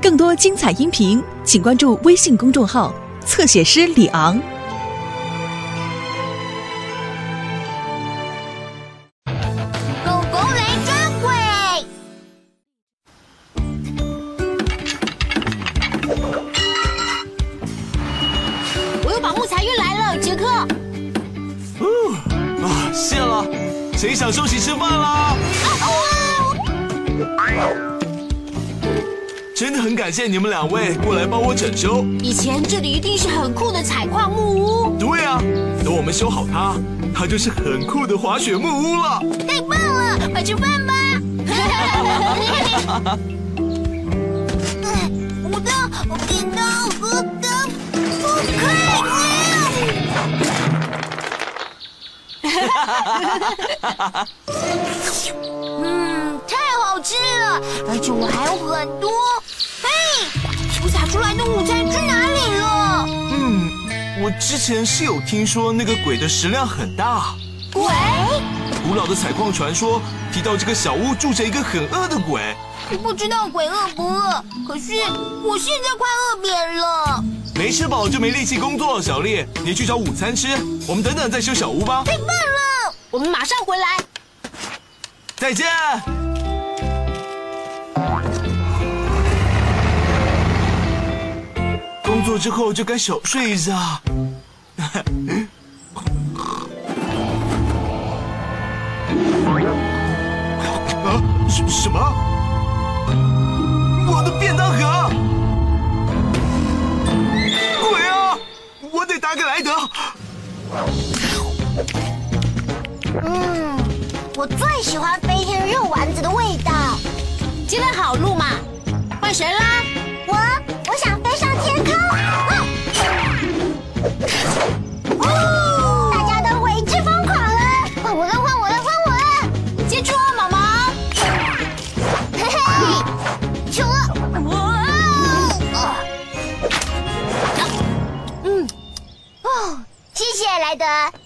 更多精彩音频，请关注微信公众号“侧写师李昂”。狗狗来抓鬼！我又把木材运来了，杰克。啊，谢了。谁想休息吃饭啦？真的很感谢你们两位过来帮我整修。以前这里一定是很酷的采矿木屋，对啊，等我们修好它，它就是很酷的滑雪木屋了。太棒了！快吃饭吧。我的剪刀和灯不嗯，太好吃了，而且我还有很多。出来的午餐去哪里了？嗯，我之前是有听说那个鬼的食量很大。鬼？古老的采矿传说提到这个小屋住着一个很饿的鬼。不知道鬼饿不饿，可是我现在快饿扁了。没吃饱就没力气工作，小丽，你去找午餐吃。我们等等再修小屋吧。太棒了，我们马上回来。再见。作之后就该小睡一下。啊，什什么？我的便当盒！鬼啊！我得打给莱德。嗯，我最喜欢飞天肉丸子的味道。接了好路嘛，换谁啦？我，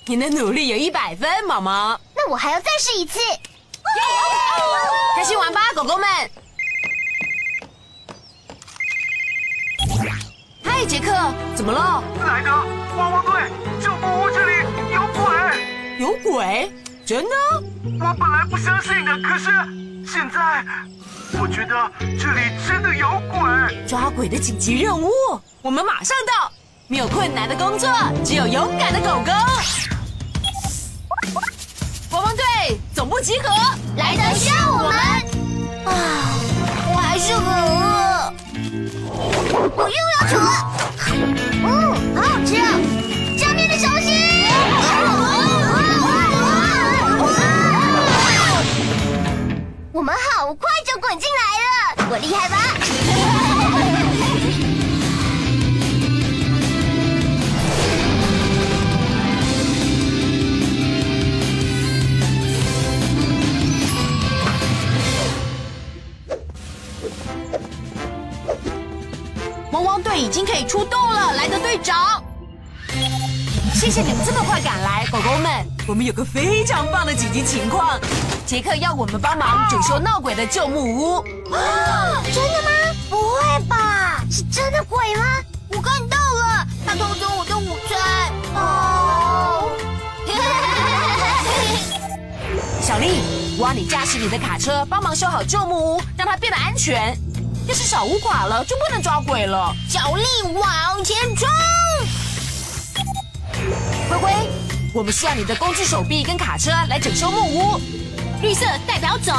你的努力有一百分，毛毛。那我还要再试一次。开心玩吧，狗狗们！嗨，杰克，怎么了？莱德，汪汪队，救木屋这里有鬼！有鬼？真的？我本来不相信的，可是现在我觉得这里真的有鬼。抓鬼的紧急任务，我们马上到。没有困难的工作，只有勇敢的狗狗。汪汪队总部集合，莱德需要我们。啊，我还是很饿。我又要吃了。嗯，好好吃啊！上面的小心！我们好快就滚进来了，我厉害吧？长。谢谢你们这么快赶来，狗狗们。我们有个非常棒的紧急情况，杰克要我们帮忙整修闹鬼的旧木屋。啊，真的吗？不会吧？是真的鬼吗？我看到了，他偷走我的午餐。哦。小丽，我要你驾驶你的卡车帮忙修好旧木屋，让它变得安全。要是小屋垮了，就不能抓鬼了。小力往前冲！灰灰，我们需要你的工具手臂跟卡车来整修木屋。绿色代表走。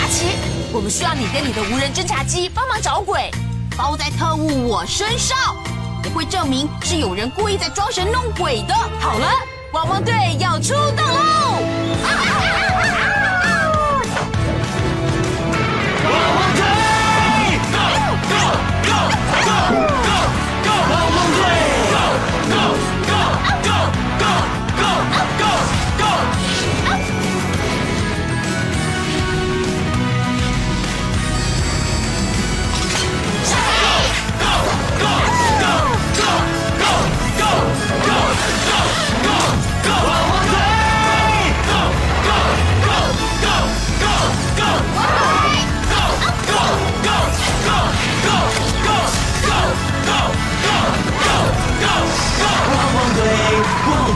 阿奇，我们需要你跟你的无人侦察机帮忙找鬼，包在特务我身上，也会证明是有人故意在装神弄鬼的。好了，汪汪队要出动喽！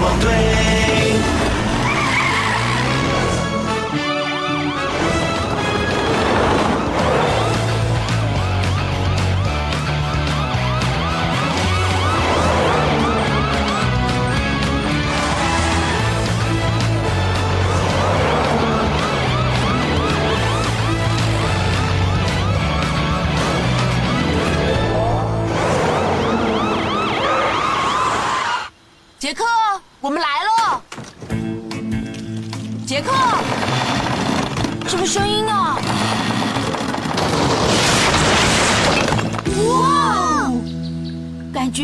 梦对。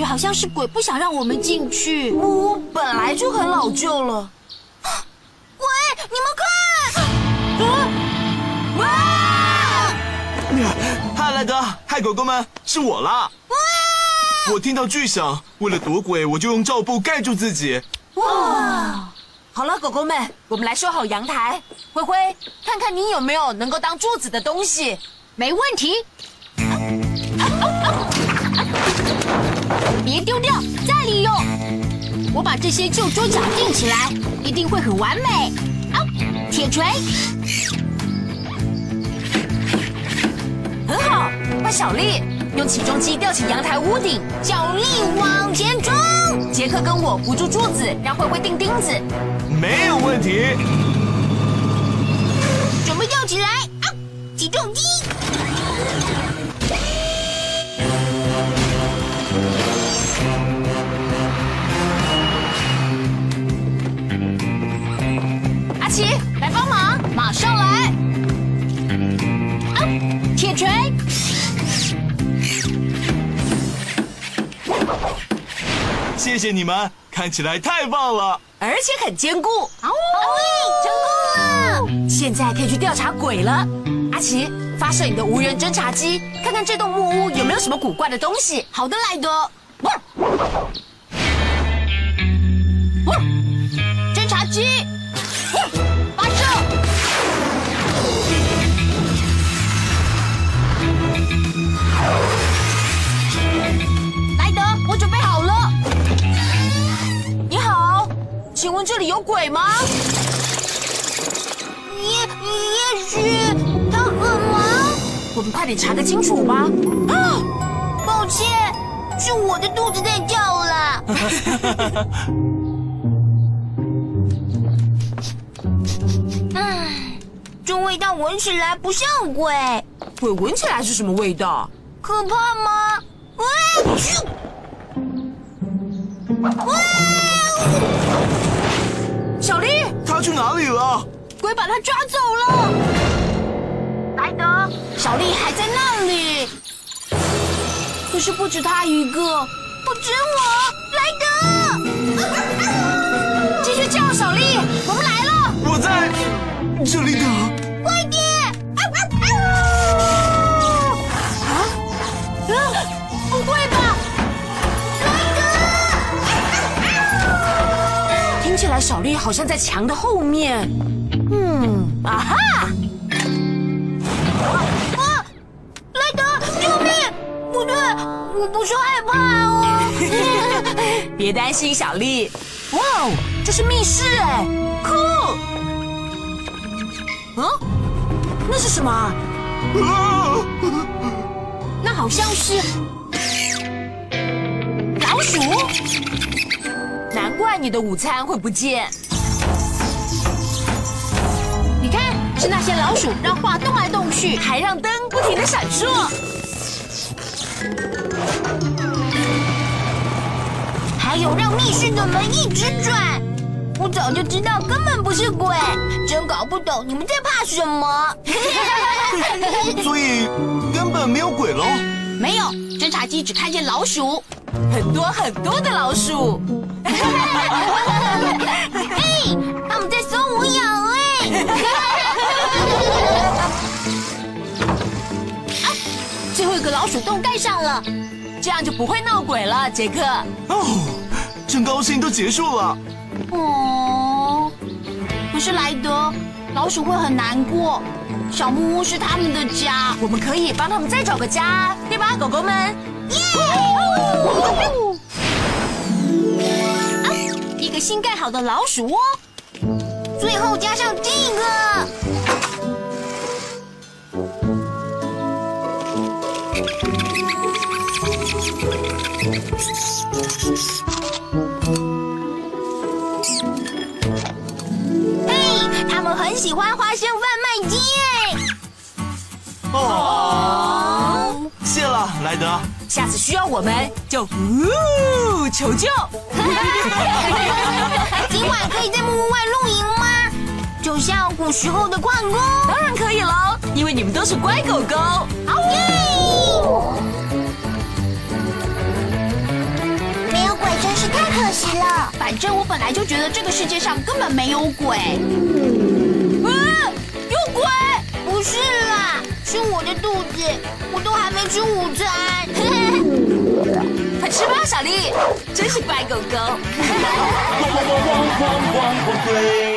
好像是鬼不想让我们进去。木屋本来就很老旧了。鬼，你们看！啊！哇！嗨，莱德，嗨，狗狗们，是我啦！我听到巨响，为了躲鬼，我就用罩布盖住自己。哇！好了，狗狗们，我们来收好阳台。灰灰，看看你有没有能够当柱子的东西。没问题。别丢掉，再利用。我把这些旧桌角钉起来，一定会很完美。啊，铁锤，很好。换小丽，用起重机吊起阳台屋顶。小力往前冲。杰克跟我扶住柱子，让灰灰钉钉子。没有问题。准备吊起来。啊，起重机。奇，来帮忙，马上来。啊，铁锤。谢谢你们，看起来太棒了。而且很坚固。好，成功了。现在可以去调查鬼了。阿奇，发射你的无人侦察机，看看这栋木屋有没有什么古怪的东西。好的，莱德。请问这里有鬼吗？也也许他很忙。我们快点查个清楚吧。啊，抱歉，是我的肚子在叫了。唉，这味道闻起来不像鬼，鬼闻起来是什么味道？可怕吗？喂，咻！喂，小丽，他去哪里了？鬼把他抓走了。莱德，小丽还在那里，可是不止他一个，不止我，莱德。继续叫小丽，我们来了。我在这里等。小丽好像在墙的后面。嗯，啊哈！啊，莱德，救命！不对，我不是害怕哦。别担心，小丽。哇哦，这是密室哎，酷！嗯，那是什么啊？啊！那好像是老鼠。难怪你的午餐会不见。你看，是那些老鼠让画动来动去，还让灯不停的闪烁。还有让密室的门一直转。我早就知道根本不是鬼，真搞不懂你们在怕什么。所以根本没有鬼喽。没有，侦察机只看见老鼠。很多很多的老鼠。哎，他们在说我痒哎。啊，最后一个老鼠洞盖上了，这样就不会闹鬼了，杰克。哦，真高兴都结束了。哦，可是莱德，老鼠会很难过。小木屋是他们的家，我们可以帮他们再找个家，对吧，狗狗们？耶！一个新盖好的老鼠窝，最后加上这个。下次需要我们就呜求救。今晚可以在木屋外露营吗？就像古时候的矿工。当然可以喽，因为你们都是乖狗狗。好耶！没有鬼真是太可惜了。反正我本来就觉得这个世界上根本没有鬼。啊，有鬼！不是我的肚子，我都还没吃午餐。快吃吧，小丽，真是乖狗狗。